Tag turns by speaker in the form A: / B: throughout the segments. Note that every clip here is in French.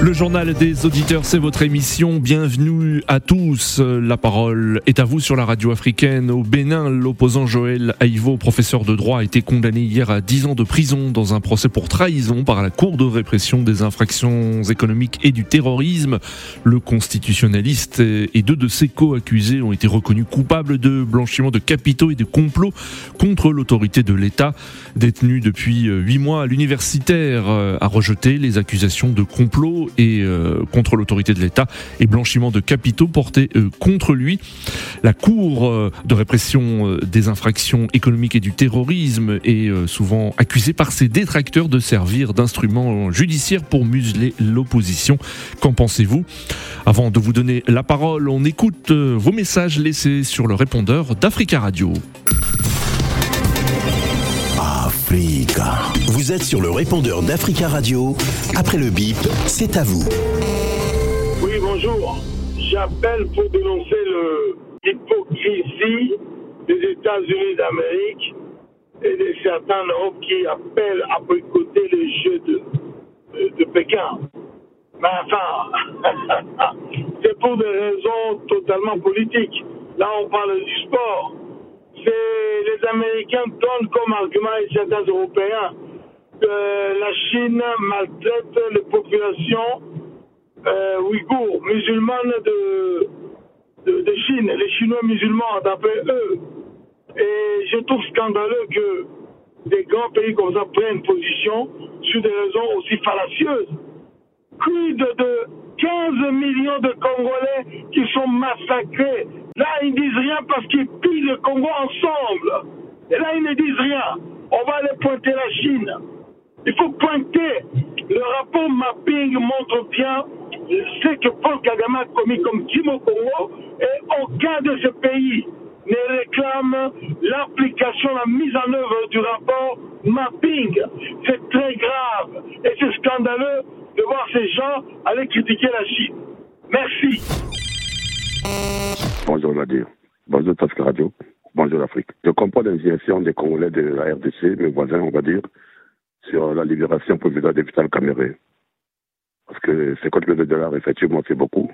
A: Le journal des auditeurs, c'est votre émission. Bienvenue à tous. La parole est à vous sur la radio africaine. Au Bénin, l'opposant Joël Aïvo, professeur de droit, a été condamné hier à 10 ans de prison dans un procès pour trahison par la Cour de répression des infractions économiques et du terrorisme. Le constitutionnaliste et deux de ses co-accusés ont été reconnus coupables de blanchiment de capitaux et de complot contre l'autorité de l'État. Détenu depuis huit mois, l'universitaire a rejeté les accusations de complot et euh, contre l'autorité de l'État et blanchiment de capitaux portés euh, contre lui. La Cour euh, de répression des infractions économiques et du terrorisme est souvent accusée par ses détracteurs de servir d'instrument judiciaire pour museler l'opposition. Qu'en pensez-vous? Avant de vous donner la parole, on écoute vos messages laissés sur le répondeur d'Africa Radio.
B: Vous êtes sur le répondeur d'Africa Radio. Après le bip, c'est à vous.
C: Oui, bonjour. J'appelle pour dénoncer l'hypocrisie des États-Unis d'Amérique et de certains Europe qui appellent à boycotter les Jeux de, de Pékin. Mais enfin, c'est pour des raisons totalement politiques. Là, on parle du sport les Américains donnent comme argument et certains Européens que la Chine maltraite les populations euh, ouïghours, musulmanes de, de, Chine, les Chinois musulmans d'après eux. Et je trouve scandaleux que des grands pays comme ça prennent position sur des raisons aussi fallacieuses. Quid de 15 millions de Congolais qui sont massacrés Là, ils ne disent rien parce qu'ils pillent le Congo ensemble. Et là, ils ne disent rien. On va aller pointer la Chine. Il faut pointer. Le rapport mapping montre bien ce que Paul Kagame a commis comme au Congo et aucun de ces pays ne réclame l'application, la mise en œuvre du rapport mapping. C'est très grave et c'est scandaleux de voir ces gens aller critiquer la Chine. Merci.
D: Bonjour Nadir. Bonjour Tasca Radio. Bonjour l'Afrique. Je comprends l'indignation des Congolais de la RDC, mes voisins, on va dire, sur la libération provisoire des Vital Caméré. Parce que 50 millions de dollars, effectivement, c'est beaucoup,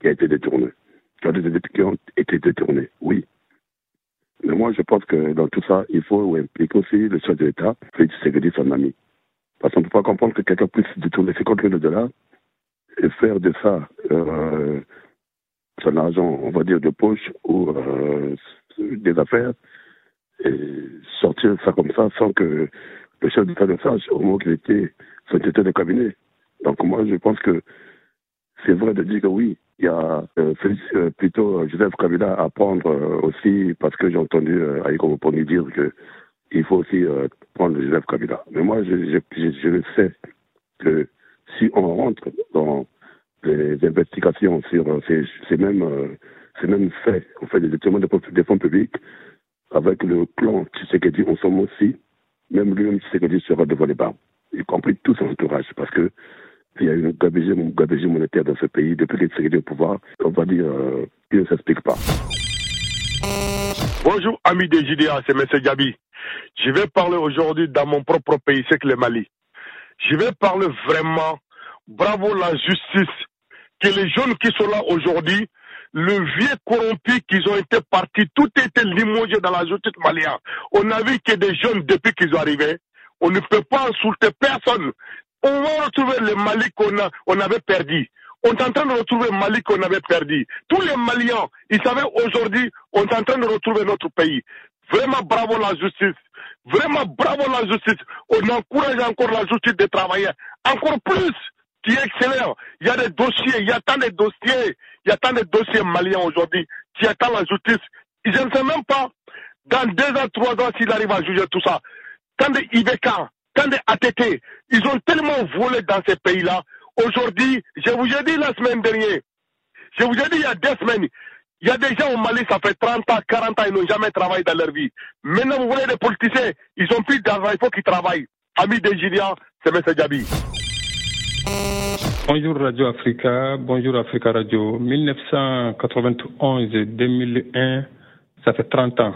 D: qui a été détourné. Qui ont été détournés, oui. Mais moi, je pense que dans tout ça, il faut impliquer aussi le chef de l'État, Félix Segedi, son ami. Parce qu'on ne peut pas comprendre que quelqu'un puisse détourner 50 millions de dollars et faire de ça euh, son argent, on va dire, de poche ou euh, des affaires et sortir ça comme ça sans que le chef d'État le sache au moment qu'il était tête de cabinet. Donc moi, je pense que c'est vrai de dire que oui, il y a euh, euh plutôt Joseph Kabila à prendre euh, aussi, parce que j'ai entendu euh, Aïko dire que il faut aussi euh, prendre Joseph Kabila. Mais moi, je, je, je, je sais que si on rentre dans des investigations sur euh, ces, ces, mêmes, euh, ces mêmes faits, en fait, des détournements des fonds publics, avec le clan Tshisekedi, on sommes aussi, même lui-même Tshisekedi sera devant les barres, y compris tout son entourage, parce que il y a une gabegie, monétaire dans ce pays depuis que Tshisekedi au pouvoir, on va dire, euh, il ne s'explique pas.
C: Bonjour, amis des JDA, c'est M. Gabi. Je vais parler aujourd'hui dans mon propre pays, c'est que le Mali. Je vais parler vraiment, bravo la justice que les jeunes qui sont là aujourd'hui, le vieux corrompu qu'ils ont été partis, tout était limogé dans la justice malienne. On a vu que des jeunes depuis qu'ils sont arrivés, on ne peut pas insulter personne. On va retrouver le Mali qu'on on avait perdu. On est en train de retrouver le Mali qu'on avait perdu. Tous les Maliens, ils savaient aujourd'hui, on est en train de retrouver notre pays. Vraiment bravo la justice. Vraiment bravo la justice. On encourage encore la justice de travailler encore plus qui excellent. Il y a des dossiers, il y a tant de dossiers, il y a tant de dossiers maliens aujourd'hui qui attendent la justice. Je ne sais même pas, dans deux ans, trois ans, s'il arrive à juger tout ça. Tant de IBK, tant de ATT, ils ont tellement volé dans ces pays-là. Aujourd'hui, je vous ai dit la semaine dernière, je vous ai dit il y a deux semaines, il y a des gens au Mali, ça fait 30 ans, 40 ans, ils n'ont jamais travaillé dans leur vie. Maintenant, vous voyez les politiciens, ils ont plus d'argent, il faut qu'ils travaillent. Amis des c'est M. Djabi.
E: Bonjour Radio Africa, bonjour Africa Radio. 1991 2001, ça fait 30 ans.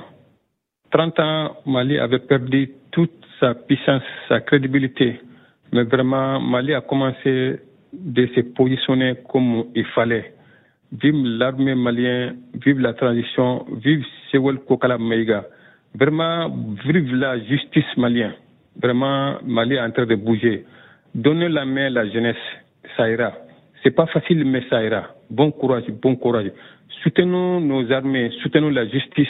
E: 30 ans, Mali avait perdu toute sa puissance, sa crédibilité. Mais vraiment, Mali a commencé de se positionner comme il fallait. Vive l'armée malienne, vive la transition, vive Sewel Kokala Meiga. Vraiment, vive la justice malienne. Vraiment, Mali est en train de bouger. Donnez la main à la jeunesse, ça ira. C'est pas facile, mais ça ira. Bon courage, bon courage. Soutenons nos armées, soutenons la justice.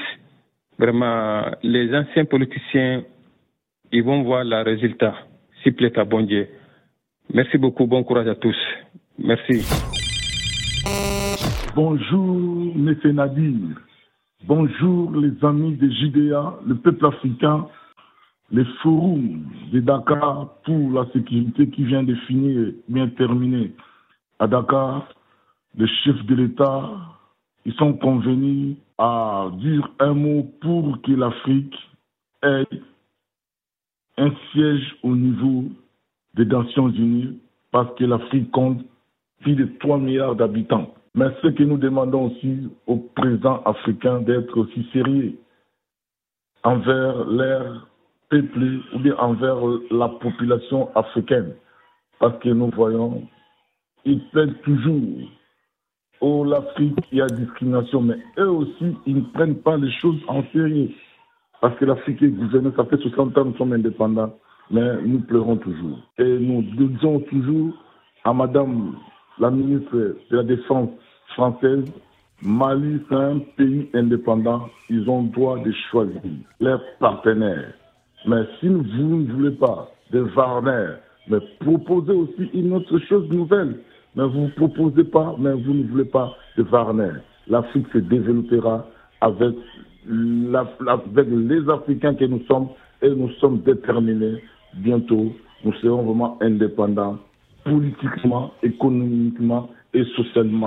E: Vraiment, les anciens politiciens, ils vont voir le résultat. S'il plaît à bon Dieu. Merci beaucoup, bon courage à tous. Merci.
F: Bonjour, M. Nadir. Bonjour, les amis de JDA, le peuple africain, les forums de Dakar pour la sécurité qui vient de finir, bien terminé à Dakar. Les chefs de l'État, ils sont convenus à dire un mot pour que l'Afrique ait un siège au niveau des Nations Unies parce que l'Afrique compte plus de 3 milliards d'habitants. Mais ce que nous demandons aussi au président africain d'être aussi sérieux envers l'air peuplé ou bien envers la population africaine. Parce que nous voyons, ils plaident toujours oh l'Afrique, il y a discrimination, mais eux aussi, ils ne prennent pas les choses en sérieux. Parce que l'Afrique est gouvernée, ça fait 60 ans que nous sommes indépendants, mais nous pleurons toujours. Et nous disons toujours à Madame la ministre de la Défense française, Mali, c'est un pays indépendant. Ils ont le droit de choisir leurs partenaires. Mais si vous ne voulez pas de Warner, mais proposez aussi une autre chose nouvelle. Mais vous ne proposez pas, mais vous ne voulez pas de Warner. L'Afrique se développera avec, avec les Africains que nous sommes et nous sommes déterminés. Bientôt, nous serons vraiment indépendants politiquement, économiquement et socialement.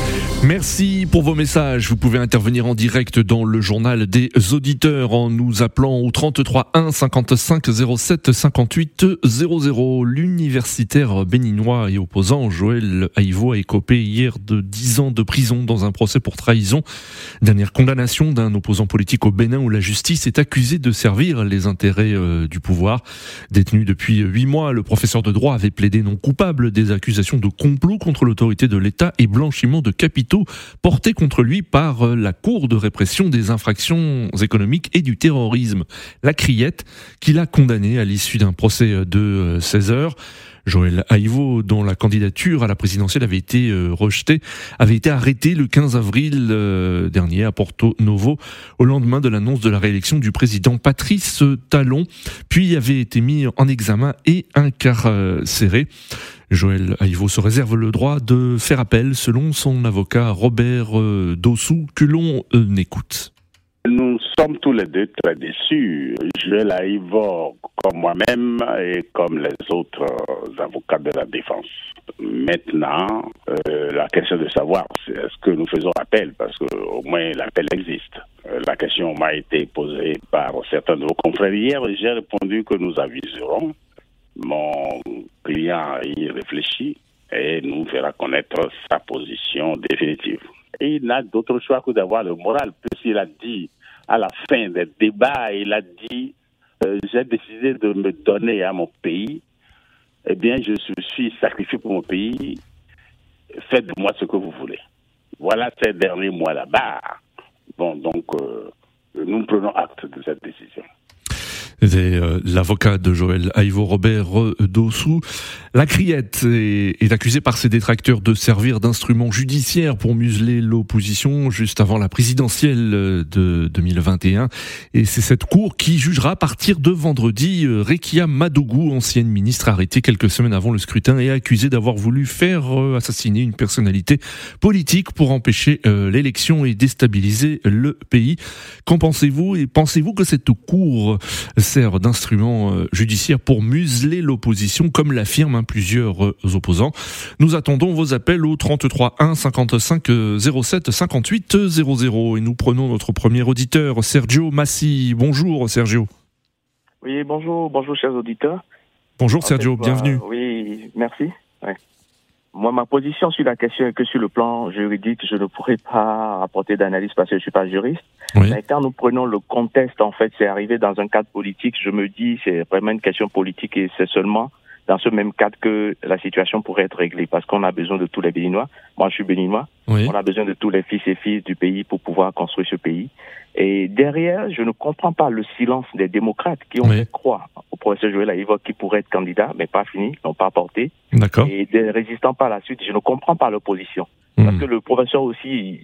A: Merci pour vos messages. Vous pouvez intervenir en direct dans le journal des auditeurs en nous appelant au 33 1 55 07 58 00. L'universitaire béninois et opposant Joël Haïvo a écopé hier de 10 ans de prison dans un procès pour trahison. Dernière condamnation d'un opposant politique au Bénin où la justice est accusée de servir les intérêts euh, du pouvoir. Détenu depuis 8 mois, le professeur de droit avait plaidé non coupable des accusations de complot contre l'autorité de l'État et blanchiment de capitaux porté contre lui par euh, la Cour de répression des infractions économiques et du terrorisme, la Criette, qui l'a condamné à l'issue d'un procès de 16 euh, heures. Joël Haïvo, dont la candidature à la présidentielle avait été euh, rejetée, avait été arrêté le 15 avril dernier à Porto Novo, au lendemain de l'annonce de la réélection du président Patrice Talon, puis avait été mis en examen et incarcéré. Joël Haïvo se réserve le droit de faire appel selon son avocat Robert euh, Dossou, que l'on euh, écoute.
G: Sommes tous les deux très déçus. Joël Haïvo, comme moi-même et comme les autres euh, avocats de la défense. Maintenant, la question de savoir est-ce que nous faisons appel, parce qu'au moins l'appel existe. la question m'a été posée par certains de vos confrères hier et j'ai répondu que nous aviserons mon client y réfléchit et nous fera connaître sa position définitive. Il n'a d'autre choix que d'avoir le moral, puisqu'il a dit à la fin des débats, il a dit euh, j'ai décidé de me donner à mon pays. Eh bien, je suis sacrifié pour mon pays. Faites de moi ce que vous voulez. Voilà ces derniers mois là-bas. Bon, donc, euh, nous prenons acte de cette décision.
A: Euh, l'avocat de Joël Haïvo Robert Dossou. La criette est, accusée par ses détracteurs de servir d'instrument judiciaire pour museler l'opposition juste avant la présidentielle de 2021. Et c'est cette cour qui jugera à partir de vendredi euh, Rekia Madougou, ancienne ministre arrêtée quelques semaines avant le scrutin et accusée d'avoir voulu faire euh, assassiner une personnalité politique pour empêcher l'élection et déstabiliser le pays. Qu'en pensez-vous et pensez-vous que cette cour sert d'instrument euh, judiciaire pour museler l'opposition, comme l'affirment plusieurs euh, opposants. Nous attendons vos appels au 33 1 55 07 58 00 et nous prenons notre premier auditeur, Sergio Massi. Bonjour Sergio.
H: Oui, bonjour, bonjour chers auditeurs.
A: Bonjour Sergio, bienvenue.
H: oui, merci. Moi, ma position sur la question est que sur le plan juridique, je ne pourrais pas apporter d'analyse parce que je suis pas juriste. Mais quand nous prenons le contexte, en fait, c'est arrivé dans un cadre politique. Je me dis, c'est vraiment une question politique et c'est seulement dans ce même cadre que la situation pourrait être réglée parce qu'on a besoin de tous les Béninois. Moi, je suis Béninois. On a besoin de tous les fils et filles du pays pour pouvoir construire ce pays. Et derrière, je ne comprends pas le silence des démocrates qui ont fait croire au professeur Joël Aïvo qui pourrait être candidat, mais pas fini, n'ont pas porté.
A: D'accord.
H: Et des résistants par la suite, je ne comprends pas leur position. Parce hmm. que le professeur aussi,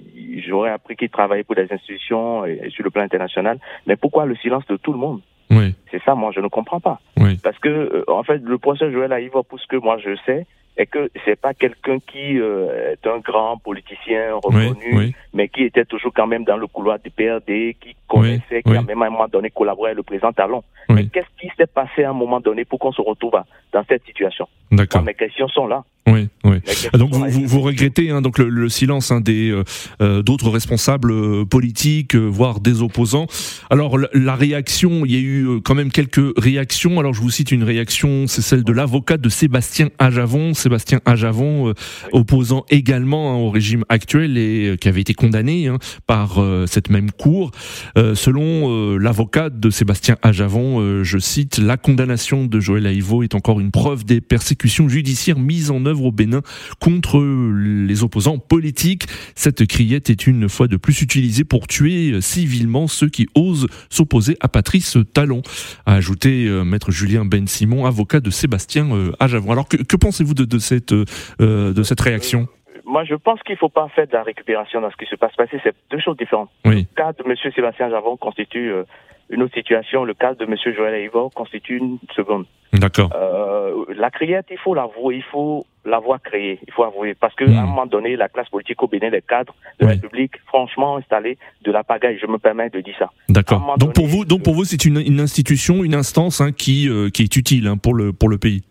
H: j'aurais appris qu'il travaillait pour des institutions et sur le plan international. Mais pourquoi le silence de tout le monde?
A: Oui.
H: C'est ça, moi, je ne comprends pas.
A: Oui.
H: Parce que, euh, en fait, le professeur Joël Aïvo, pour ce que moi je sais, et que c'est pas quelqu'un qui euh, est un grand politicien reconnu, mais qui était toujours quand même dans le couloir du PRD, qui connaissait, qui a même à un moment donné collaboré avec le président Talon. Mais qu'est-ce qui s'est passé à un moment donné pour qu'on se retrouve dans cette situation?
A: D'accord.
H: Mes questions sont là.
A: Oui, oui. Donc vous, vous, regrettez hein, donc le, le silence hein, des euh, euh d'autres responsables euh, politiques, voire des opposants. Alors la, réaction, il y a eu quand même quelques réactions. Alors je vous cite une réaction, c'est celle de l'avocat de Sébastien Ajavon. Sébastien Ajavon, euh, opposant également hein, au régime actuel et euh, qui avait été condamné hein, par euh, cette même cour. selon l'avocat de Sébastien Ajavon, je cite, la condamnation de Joël Aïvo est encore une preuve des persécutions judiciaires mises en œuvre au Bénin contre les opposants politiques. Cette criette est une fois de plus utilisée pour tuer civilement ceux qui osent s'opposer à Patrice Talon, a ajouté maître Julien Ben Simon, avocat de Sébastien Ajavon. Alors que, que pensez-vous de, de cette, euh, de cette réaction?
H: Moi, je pense qu'il ne faut pas faire de la récupération dans ce qui se passe. Parce que c'est deux choses différentes.
A: Oui.
H: Le cas de M. Sébastien Javon constitue euh, une autre situation. Le cas de M. Joël Aïvo constitue une seconde.
A: D'accord.
H: Euh, la criette, il faut l'avouer, il faut l'avoir créée, il faut avouer. Parce qu'à hmm. un moment donné, la classe politique au Bénin, les cadres de la République, franchement, installé de la pagaille. Je me permets de dire ça.
A: D'accord. Donc, pour vous, donc pour vous, c'est une, une institution, une instance hein, qui, qui est utile hein, pour, le, pour le pays.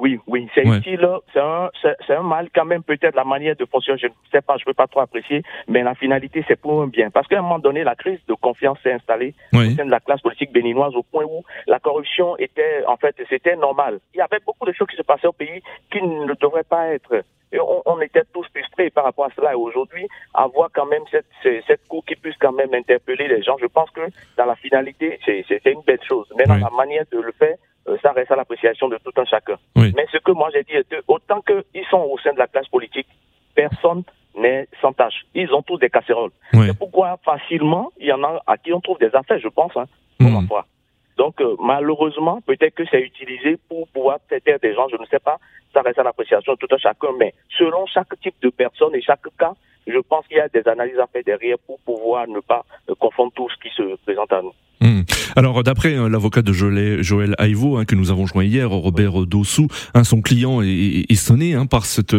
H: Oui, oui, c'est utile. C'est un, c'est un mal quand même peut-être la manière de fonctionner. Je ne sais pas, je ne peux pas trop apprécier, mais la finalité c'est pour un bien. Parce qu'à un moment donné, la crise de confiance s'est installée au sein de la classe politique béninoise au point où la corruption était, en fait, c'était normal. Il y avait beaucoup de choses qui se passaient au pays qui ne devraient pas être. Et on, on, était tous frustrés par rapport à cela. Et aujourd'hui, avoir quand même cette, cette cour qui puisse quand même interpeller les gens, je pense que dans la finalité, c'est une belle chose. Mais dans la manière de le faire, ça reste à l'appréciation de tout un chacun. Mais ce que moi j'ai dit est que autant qu'ils sont au sein de la classe politique, personne n'est sans tâche. Ils ont tous des casseroles. C'est pourquoi facilement, il y en a à qui on trouve des affaires, je pense, hein, mmh. Donc euh, malheureusement, peut-être que c'est utilisé pour pouvoir traiter des gens, je ne sais pas, ça reste à l'appréciation de tout un chacun, mais selon chaque type de personne et chaque cas, je pense qu'il y a des analyses à faire derrière pour pouvoir ne pas euh, confondre tout ce qui se présente à nous.
A: Hmm. Alors d'après euh, l'avocat de Joël, Joël Aïvo hein, que nous avons joint hier, Robert Dossou, hein, son client est, sonné hein, par cette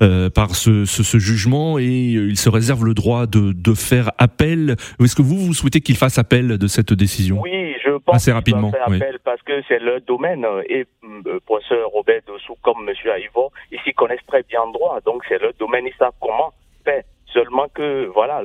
A: euh, par ce, ce, jugement et il se réserve le droit de, de faire appel. Est-ce que vous vous souhaitez qu'il fasse appel de cette décision?
H: Oui, je pense
A: assez rapidement.
H: Faire appel parce que c'est le domaine et le professeur Robert Dossou comme Monsieur Aïvo, ils s'y connaissent très bien en droit, donc c'est le domaine, ils savent comment faire. Seulement que, voilà,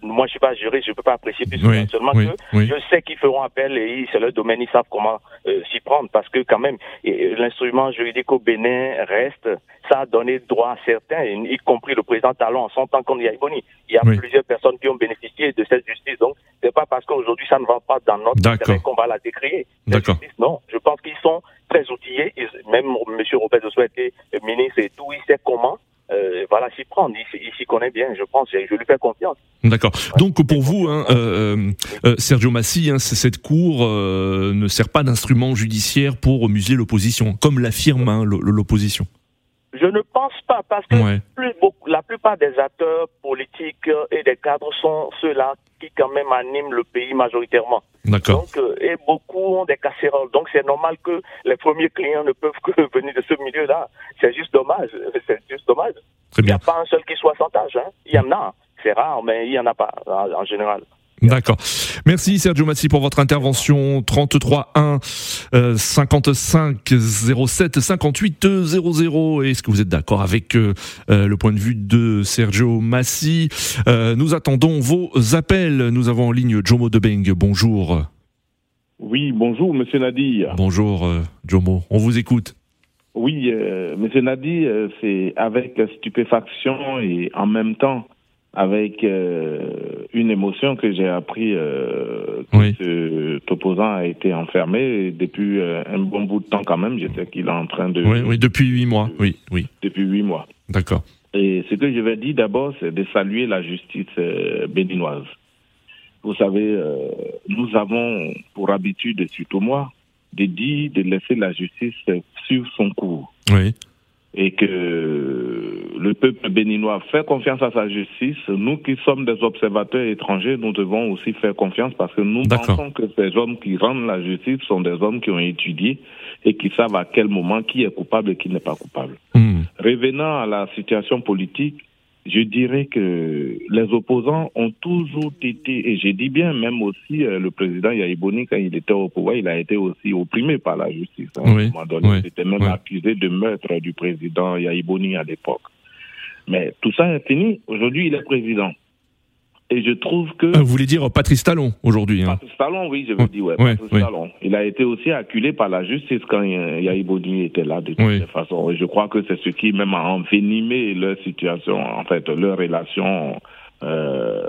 H: moi je suis pas juriste, je peux pas apprécier plus. seulement que je sais qu'ils feront appel et c'est leur domaine, ils savent comment euh, s'y prendre parce que quand même, l'instrument juridique au Bénin reste, ça a donné droit à certains, y compris le président Talon en son temps comme Yaiboni. Il y a plusieurs personnes qui ont bénéficié de cette justice. Donc, c'est pas parce qu'aujourd'hui ça ne va pas dans notre intérêt qu'on va la décrier.
A: D'accord.
H: Non, je pense qu'ils sont très outillés. Même M. Robert de Souhaité, ministre et tout, il sait comment euh, voilà, s'y prendre. Il, s'y connaît bien, je pense. Je, lui fais confiance.
A: D'accord. Donc pour vous, hein, euh, euh, Sergio Massi, hein, cette cour ne sert pas d'instrument judiciaire pour museler l'opposition, comme l'affirme hein, l'opposition.
H: Je ne pense pas, parce que plus, beaucoup, la plupart des acteurs politiques et des cadres sont ceux-là qui quand même animent le pays majoritairement.
A: D'accord.
H: Donc, euh, et beaucoup ont des casseroles. Donc, c'est normal que les premiers clients ne peuvent que venir de ce milieu-là. C'est juste dommage. C'est juste dommage. Il n'y a pas un seul qui soit sans tâche. Hein. Il y en a. C'est rare, mais il n'y en a pas en général.
A: D'accord. Merci Sergio Massi pour votre intervention. 33 1 55 07 58 00. Est-ce que vous êtes d'accord avec euh, euh, le point de vue de Sergio Massi euh, Nous attendons vos appels. Nous avons en ligne Jomo Debeng. Bonjour.
I: Oui, bonjour Monsieur Nadir.
A: Bonjour Jomo. On vous écoute.
I: Oui, euh, M. Nadi, euh, c'est avec stupéfaction et en même temps avec euh, une émotion que j'ai appris euh, que cet opposant a été enfermé depuis euh, un bon bout de temps quand même. Je sais qu'il est en train de...
A: Oui, oui depuis huit mois. Oui, oui.
I: Depuis huit mois.
A: D'accord.
I: Et ce que je vais dire d'abord, c'est de saluer la justice béninoise. Vous savez, nous avons pour habitude, surtout moi, de dire de laisser la justice suivre son cours.
A: Oui
I: et que le peuple béninois fait confiance à sa justice. Nous qui sommes des observateurs étrangers, nous devons aussi faire confiance parce que nous pensons que ces hommes qui rendent la justice sont des hommes qui ont étudié et qui savent à quel moment qui est coupable et qui n'est pas coupable.
A: Hmm.
I: Revenant à la situation politique, je dirais que les opposants ont toujours été, et j'ai dit bien, même aussi euh, le président Yaïboni, quand il était au pouvoir, il a été aussi opprimé par la justice.
A: Hein, oui,
I: il était même accusé de meurtre du président Yaïboni à l'époque. Mais tout ça est fini. Aujourd'hui, il est président. Et je trouve que.
A: Euh, vous voulez dire Patrice Talon aujourd'hui hein.
I: Patrice Talon, oui, je veux dire, ouais. Patrice Talon. Il a été aussi acculé par la justice quand Yaïboni était là, de toute façon. Et je crois que c'est ce qui même a envenimé leur situation, en fait, leur relation. Euh,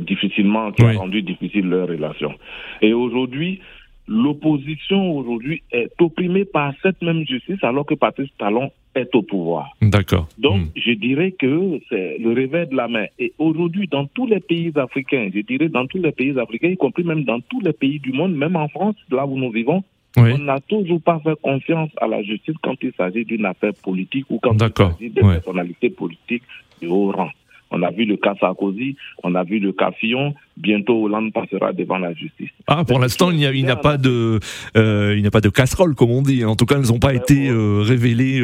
I: difficilement, qui a rendu difficile leur relation. Et aujourd'hui, l'opposition aujourd'hui est opprimée par cette même justice alors que Patrice Talon est au pouvoir.
A: D'accord.
I: Donc, hmm. je dirais que c'est le réveil de la main. Et aujourd'hui, dans tous les pays africains, je dirais dans tous les pays africains, y compris même dans tous les pays du monde, même en France, là où nous vivons, on n'a toujours pas fait confiance à la justice quand il s'agit d'une affaire politique ou quand il s'agit de personnalités politiques de haut rang. On a vu le cas Sarkozy, on a vu le cas Fillon. Bientôt, Hollande passera devant la justice.
A: Ah, pour l'instant, il n'y a, pas de, euh, il n'y a pas de casserole, comme on dit. En tout cas, elles n'ont pas été euh, révélées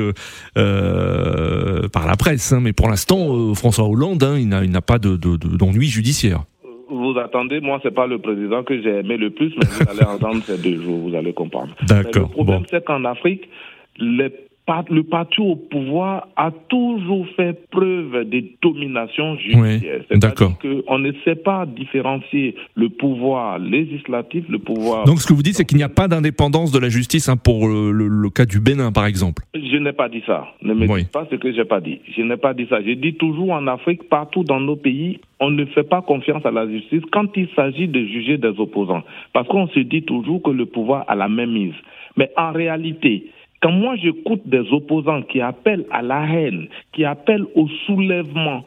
A: euh, par la presse. Hein. Mais pour l'instant, François Hollande, hein, il n'a pas d'ennui de, judiciaire
I: vous attendez, moi, c'est pas le président que j'ai aimé le plus, mais vous allez entendre ces deux jours, vous allez comprendre.
A: D'accord.
I: Le problème, c'est qu'en Afrique, les le parti au pouvoir a toujours fait preuve de domination judiciaire.
A: Oui, d'accord.
I: qu'on ne sait pas différencier le pouvoir législatif, le pouvoir...
A: Donc ce que vous dites, c'est qu'il n'y a pas d'indépendance de la justice hein, pour le, cas du Bénin, par exemple.
I: Je n'ai pas dit ça. Ne me dites pas ce que j'ai pas dit. Je n'ai pas dit ça. J'ai dit toujours en Afrique, partout dans nos pays, on ne fait pas confiance à la justice quand il s'agit de juger des opposants. Parce qu'on se dit toujours que le pouvoir a la même mise. Mais en réalité, quand moi j'écoute des opposants qui appellent à la haine, qui appellent au soulèvement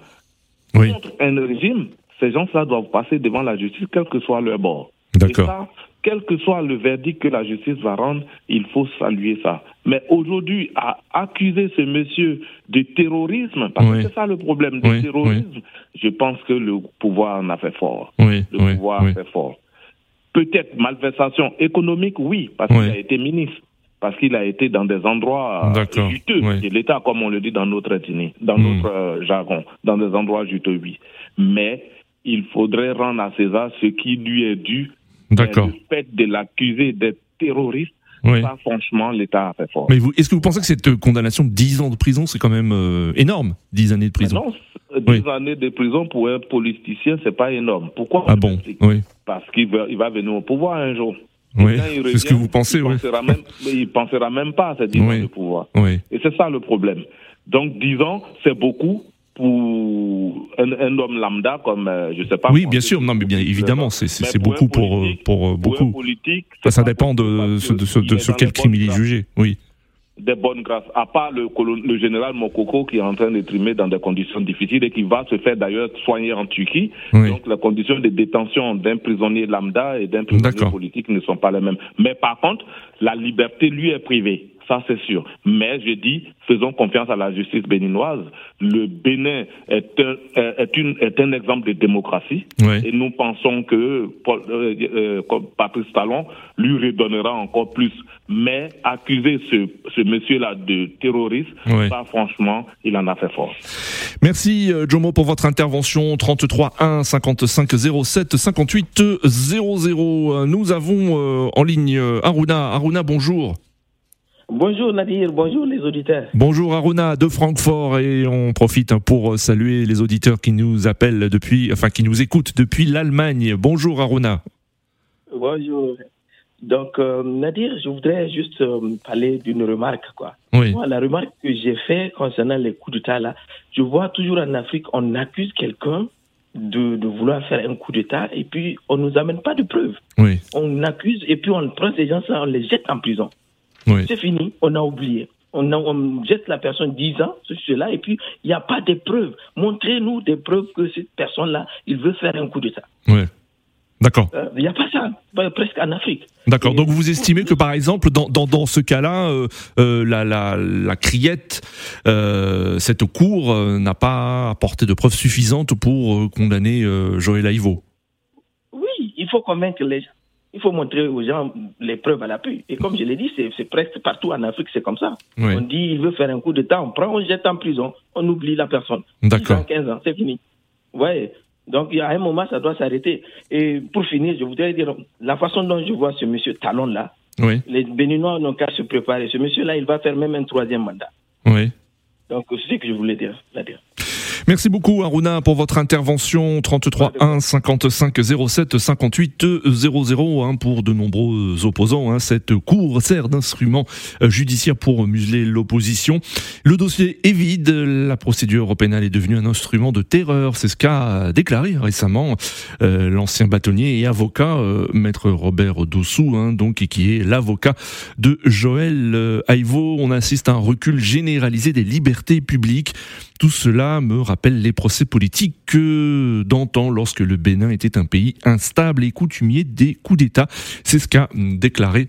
I: contre un régime, ces gens-là doivent passer devant la justice, quel que soit leur bord.
A: D'accord.
I: quel que soit le verdict que la justice va rendre, il faut saluer ça. Mais aujourd'hui, à accuser ce monsieur de terrorisme, parce que c'est ça le problème du terrorisme, je pense que le pouvoir en a fait fort.
A: le
I: pouvoir a fait fort. Peut-être malversation économique, oui, parce qu'il a été ministre parce qu'il a été dans des endroits juteux de l'État, comme on le dit dans notre dans hmm. notre euh, jargon, dans des endroits juteux, oui. Mais il faudrait rendre à César ce qui lui est dû.
A: D'accord.
I: Le fait de l'accuser d'être terroriste, ça, franchement, l'État a fait fort.
A: Mais est-ce que vous pensez que cette condamnation de 10 ans de prison, c'est quand même euh, énorme 10 années de prison?
I: Non, 10 années de prison pour un politicien, c'est pas énorme. Pourquoi
A: Ah bon? Oui.
I: Parce qu'il va, il va venir au pouvoir un jour.
A: Oui, c'est ce que vous pensez,
I: il
A: oui.
I: Pensera même, il pensera même pas à cette oui. de pouvoir.
A: Oui.
I: Et c'est ça le problème. Donc, disons, c'est beaucoup pour un, homme lambda comme, euh, je sais pas.
A: Oui, bien sûr, non, mais bien évidemment, c'est beaucoup pour, pour, beaucoup.
I: Politique,
A: ça, dépend de, de, de, sur quel crime il est jugé, oui
I: des bonnes grâces, à part le, le, général Mokoko qui est en train d'être dans des conditions difficiles et qui va se faire d'ailleurs soigner en Turquie. Donc les conditions de détention d'un prisonnier lambda et d'un prisonnier politique ne sont pas les mêmes. Mais par contre, la liberté lui est privée ça c'est sûr. Mais je dis, faisons confiance à la justice béninoise. Le Bénin est un, est une, est un exemple de démocratie et nous pensons que Paul, euh, euh, Patrice Talon lui redonnera encore plus. Mais accuser ce, ce monsieur-là de terrorisme, ça franchement, il en a fait fort.
A: Merci euh, Jomo pour votre intervention 33 1 55 07 58 00. Nous avons en ligne Aruna. Aruna, bonjour.
J: Bonjour Nadir, bonjour les auditeurs.
A: Bonjour Aruna de Francfort et on profite pour saluer les auditeurs qui nous appellent depuis, enfin qui nous écoutent depuis l'Allemagne. Bonjour Aruna.
J: Bonjour. Donc, euh, Nadir, je voudrais juste euh, parler d'une remarque. Quoi.
A: Oui.
J: Moi, la remarque que j'ai faite concernant les coups d'État, là, je vois toujours en Afrique, on accuse quelqu'un de, de, vouloir faire un coup d'État et puis on ne nous amène pas de preuves.
A: Oui.
J: On accuse et puis on prend ces gens-là, on les jette en prison.
A: Oui.
J: C'est fini, on a oublié. On, a, on, jette la personne 10 ans, cela, et puis il n'y a pas de preuves. Montrez-nous des preuves que cette personne-là, il veut faire un coup d'État.
A: Oui. D'accord.
J: Il n'y a pas ça, presque en Afrique.
A: D'accord. Donc vous estimez que par exemple, dans, dans, dans ce cas-là, euh, euh, la, la, la, criette, euh, cette cour, n'a pas apporté de preuves suffisantes pour condamner Joël Aïvo
J: Oui, il faut convaincre les gens. Il faut montrer aux gens les preuves à l'appui. Et comme je l'ai dit, c'est presque partout en Afrique, c'est comme ça.
A: Oui.
J: On dit il veut faire un coup d'État, on prend, on jette en prison, on oublie la personne.
A: D'accord.
J: 15 ans, c'est fini. Ouais. Donc, il y a un moment, ça doit s'arrêter. Et pour finir, je voudrais dire, la façon dont je vois ce monsieur Talon-là,
A: oui.
J: les Béninois n'ont qu'à se préparer. Ce monsieur-là, il va faire même un troisième mandat.
A: Oui.
J: Donc, c'est ce que je voulais dire. dire.
A: Merci beaucoup Aruna pour votre intervention 33 1 55 07 58 00 hein, pour de nombreux opposants. Hein. Cette cour sert d'instrument judiciaire pour museler l'opposition. Le dossier est vide. La procédure pénale est devenue un instrument de terreur. C'est ce qu'a déclaré récemment euh, l'ancien bâtonnier et avocat euh, maître Robert Dossou, hein, donc qui est l'avocat de Joël euh, Aïvo. On assiste à un recul généralisé des libertés publiques. Tout cela me rappelle les procès politiques que d'antan lorsque le Bénin était un pays instable et coutumier des coups d'État. C'est ce qu'a déclaré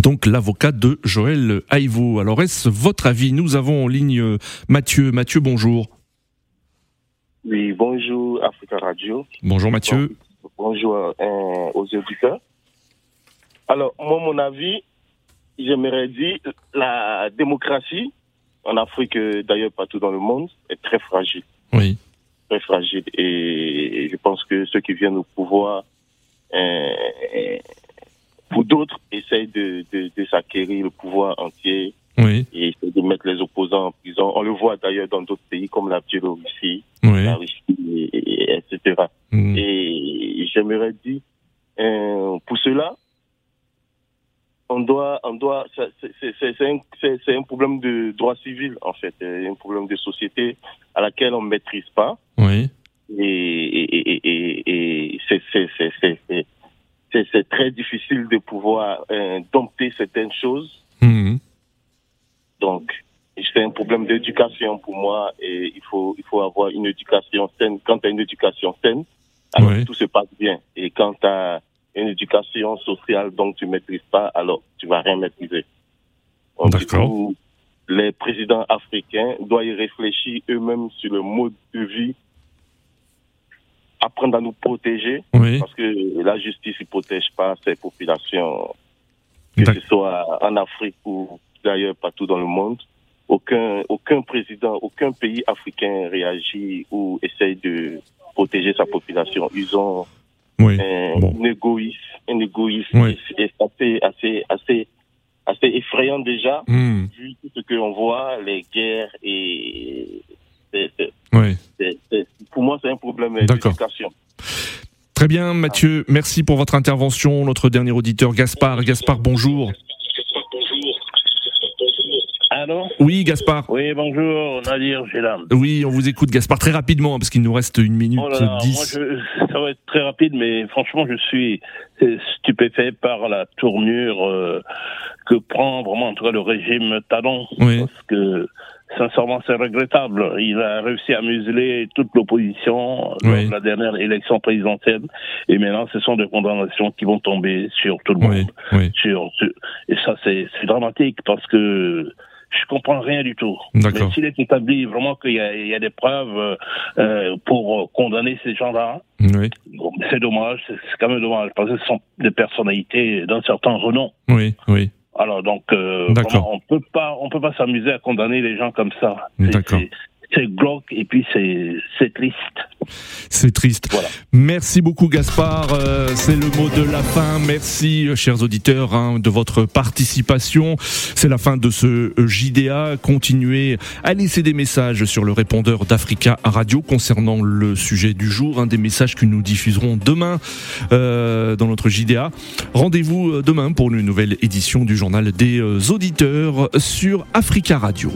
A: donc l'avocat de Joël Aïvo. Alors est-ce votre avis? Nous avons en ligne Mathieu. Mathieu, bonjour.
K: Oui, bonjour Africa Radio.
A: Bonjour Mathieu.
K: Bonjour euh, aux auditeurs. Alors, moi, mon avis, j'aimerais dire la démocratie en Afrique, d'ailleurs partout dans le monde, est très fragile.
A: Oui.
K: Très fragile. Et je pense que ceux qui viennent au pouvoir, euh, pour d'autres, essayent de, de, de s'acquérir le pouvoir entier
A: oui.
K: et essayent de mettre les opposants en prison. On le voit d'ailleurs dans d'autres pays comme la Biélorussie,
A: oui.
K: la Russie, et, et, etc.
A: Mm.
K: Et j'aimerais dire, euh, pour cela, on doit, on doit, c'est un, un, problème de droit civil en fait, un problème de société à laquelle on ne maîtrise pas.
A: Oui.
K: Et, et, et, et c'est très difficile de pouvoir euh, dompter certaines choses.
A: Mmh.
K: Donc, c'est un problème d'éducation pour moi et il faut, il faut avoir une éducation saine. Quand tu as une éducation saine, alors
A: Oui.
K: tout se passe bien. Et quand tu as une éducation sociale dont tu maîtrises pas, alors tu vas rien maîtriser.
A: D'accord.
K: les présidents africains doivent y réfléchir eux-mêmes sur le mode de vie, apprendre à nous protéger,
A: Oui.
K: parce que la justice ne protège pas ces populations, que ce soit en Afrique ou d'ailleurs partout dans le monde. Aucun, aucun président, aucun pays africain réagit ou essaye de protéger sa population. Ils ont
A: Oui.
K: un,
A: Bon.
K: un égoïsme, un égoïsme
A: Oui.
K: et c'est assez, assez, assez, assez effrayant déjà,
A: Mmh.
K: vu tout ce qu'on voit, les guerres et
A: Oui.
K: pour moi c'est un problème d'éducation.
A: Très bien, Mathieu. Merci pour votre intervention. Notre dernier auditeur, Gaspard. Gaspard, bonjour. Oui, Gaspard.
L: Oui, bonjour, Nadir Gélam.
A: Oui, on vous écoute, Gaspard, très rapidement, hein, parce qu'il nous reste une minute
L: Oh là là, moi,
A: dix.
L: je, ça va être très rapide, mais franchement, je suis euh, stupéfait par la tournure euh, que prend vraiment, en tout cas, le régime Talon.
A: Oui.
L: Parce que, sincèrement, c'est regrettable. Il a réussi à museler toute l'opposition lors
A: Oui.
L: de la dernière élection présidentielle. Et maintenant, ce sont des condamnations qui vont tomber sur tout le monde.
A: oui.
L: Sur, sur- et ça, c'est c'est dramatique parce que je comprends rien du tout. Mais s'il est établi vraiment qu'il y, y a des preuves euh, euh, pour euh, condamner ces gens-là,
A: Oui,
L: bon, c'est dommage, c'est quand même dommage parce que ce sont des personnalités d'un certain renom.
A: oui, oui.
L: Alors donc, euh, vraiment, on peut pas, on peut pas s'amuser à condamner les gens comme ça.
A: D'accord.
L: C'est- glauque et puis c'est c'est triste.
A: C'est triste. Merci beaucoup Gaspard, euh, c'est le mot de la fin. Merci chers auditeurs hein, de votre participation. C'est la fin de ce JDA. Continuez à laisser des messages sur le répondeur d'Africa Radio concernant le sujet du jour, un des messages que nous diffuserons demain euh, dans notre JDA. Rendez-vous euh, demain pour une nouvelle édition du journal des auditeurs sur Africa Radio.